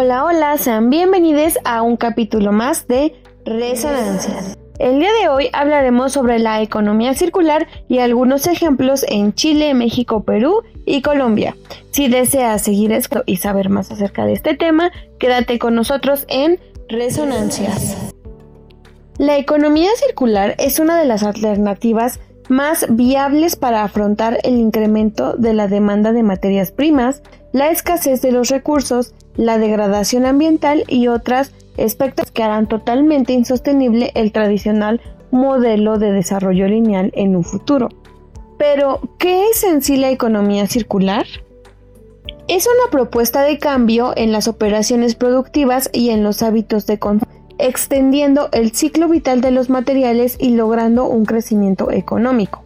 Hola, hola, sean bienvenidos a un capítulo más de Resonancias. El día de hoy hablaremos sobre la economía circular y algunos ejemplos en Chile, México, Perú y Colombia. Si deseas seguir esto y saber más acerca de este tema, quédate con nosotros en Resonancias. La economía circular es una de las alternativas más viables para afrontar el incremento de la demanda de materias primas, la escasez de los recursos, la degradación ambiental y otras aspectos que harán totalmente insostenible el tradicional modelo de desarrollo lineal en un futuro. Pero, ¿qué es en sí la economía circular? Es una propuesta de cambio en las operaciones productivas y en los hábitos de consumo, extendiendo el ciclo vital de los materiales y logrando un crecimiento económico.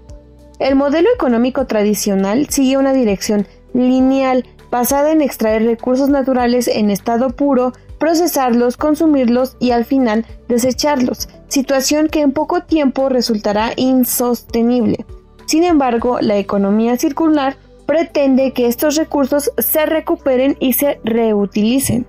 El modelo económico tradicional sigue una dirección lineal basada en extraer recursos naturales en estado puro procesarlos, consumirlos y al final desecharlos, situación que en poco tiempo resultará insostenible. Sin embargo, la economía circular pretende que estos recursos se recuperen y se reutilicen.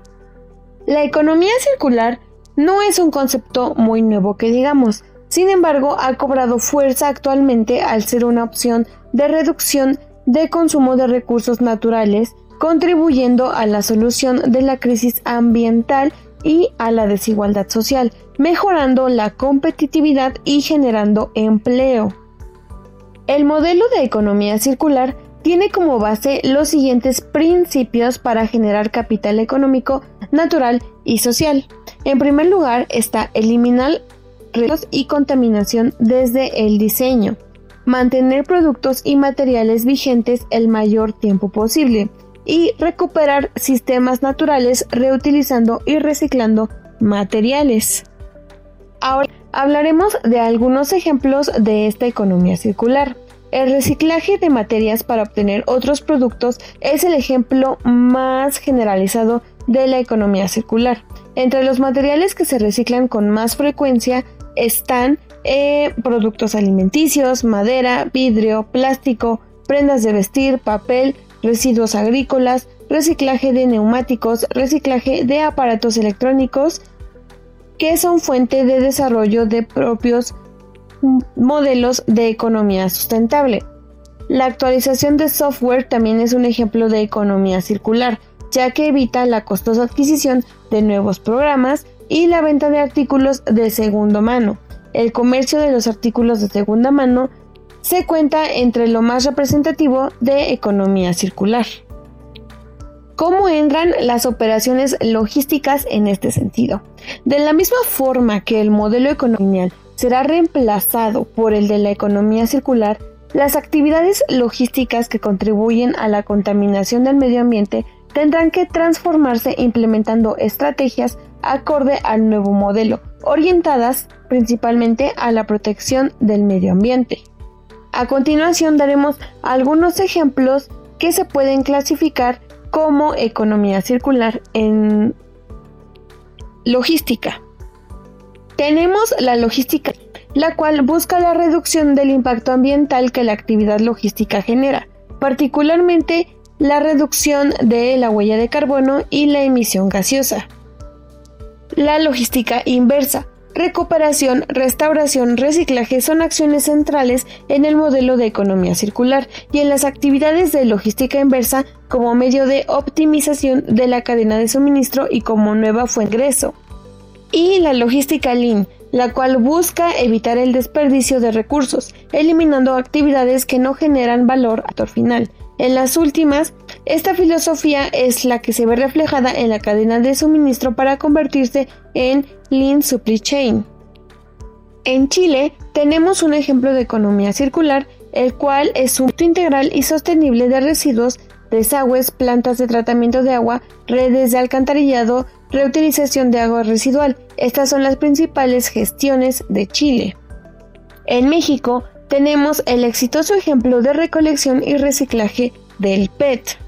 La economía circular no es un concepto muy nuevo que digamos, sin embargo ha cobrado fuerza actualmente al ser una opción de reducción de consumo de recursos naturales contribuyendo a la solución de la crisis ambiental y a la desigualdad social, mejorando la competitividad y generando empleo. El modelo de economía circular tiene como base los siguientes principios para generar capital económico, natural y social. En primer lugar está eliminar riesgos y contaminación desde el diseño, mantener productos y materiales vigentes el mayor tiempo posible, y recuperar sistemas naturales reutilizando y reciclando materiales. Ahora hablaremos de algunos ejemplos de esta economía circular. El reciclaje de materias para obtener otros productos es el ejemplo más generalizado de la economía circular. Entre los materiales que se reciclan con más frecuencia están eh, productos alimenticios, madera, vidrio, plástico, prendas de vestir, papel, residuos agrícolas, reciclaje de neumáticos, reciclaje de aparatos electrónicos, que son fuente de desarrollo de propios modelos de economía sustentable. La actualización de software también es un ejemplo de economía circular, ya que evita la costosa adquisición de nuevos programas y la venta de artículos de segunda mano. El comercio de los artículos de segunda mano se cuenta entre lo más representativo de economía circular. ¿Cómo entran las operaciones logísticas en este sentido? De la misma forma que el modelo económico será reemplazado por el de la economía circular, las actividades logísticas que contribuyen a la contaminación del medio ambiente tendrán que transformarse implementando estrategias acorde al nuevo modelo, orientadas principalmente a la protección del medio ambiente. A continuación daremos algunos ejemplos que se pueden clasificar como economía circular en logística. Tenemos la logística, la cual busca la reducción del impacto ambiental que la actividad logística genera, particularmente la reducción de la huella de carbono y la emisión gaseosa. La logística inversa recuperación, restauración, reciclaje son acciones centrales en el modelo de economía circular y en las actividades de logística inversa como medio de optimización de la cadena de suministro y como nueva fuente de. Y la logística lean, la cual busca evitar el desperdicio de recursos, eliminando actividades que no generan valor a final. En las últimas, esta filosofía es la que se ve reflejada en la cadena de suministro para convertirse en Lean Supply Chain. En Chile tenemos un ejemplo de economía circular, el cual es un uso integral y sostenible de residuos, desagües, plantas de tratamiento de agua, redes de alcantarillado, reutilización de agua residual. Estas son las principales gestiones de Chile. En México tenemos el exitoso ejemplo de recolección y reciclaje del PET.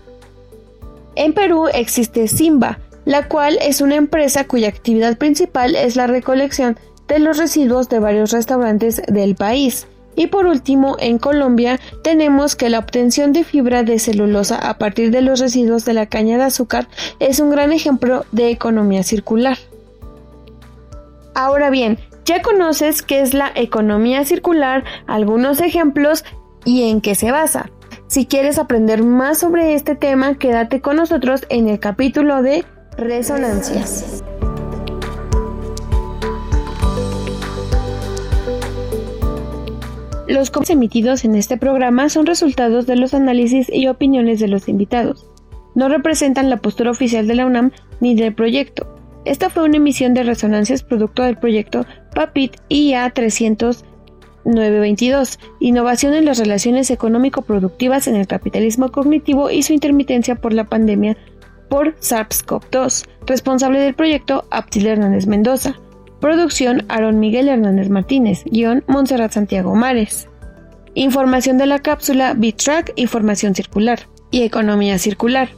En Perú existe Simba, la cual es una empresa cuya actividad principal es la recolección de los residuos de varios restaurantes del país. Y por último, en Colombia tenemos que la obtención de fibra de celulosa a partir de los residuos de la caña de azúcar es un gran ejemplo de economía circular. Ahora bien, ya conoces qué es la economía circular, algunos ejemplos y en qué se basa. Si quieres aprender más sobre este tema, quédate con nosotros en el capítulo de Resonancias. Los comentarios emitidos en este programa son resultados de los análisis y opiniones de los invitados. No representan la postura oficial de la UNAM ni del proyecto. Esta fue una emisión de resonancias producto del proyecto PAPIT IA 30922, Innovación en las relaciones económico-productivas en el capitalismo cognitivo y su intermitencia por la pandemia por SARS-CoV-2, responsable del proyecto Aptil Hernández Mendoza. Producción Aaron Miguel Hernández Martínez. Guión Montserrat Santiago Mares. Información de la cápsula BitTrack Información Circular y Economía Circular.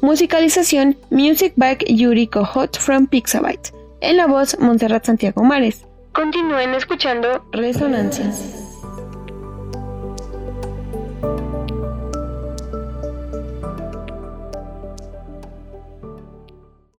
Musicalización Music Back Yuri Hot from Pixabyte. En la voz Montserrat Santiago Mares. Continúen escuchando Resonancias.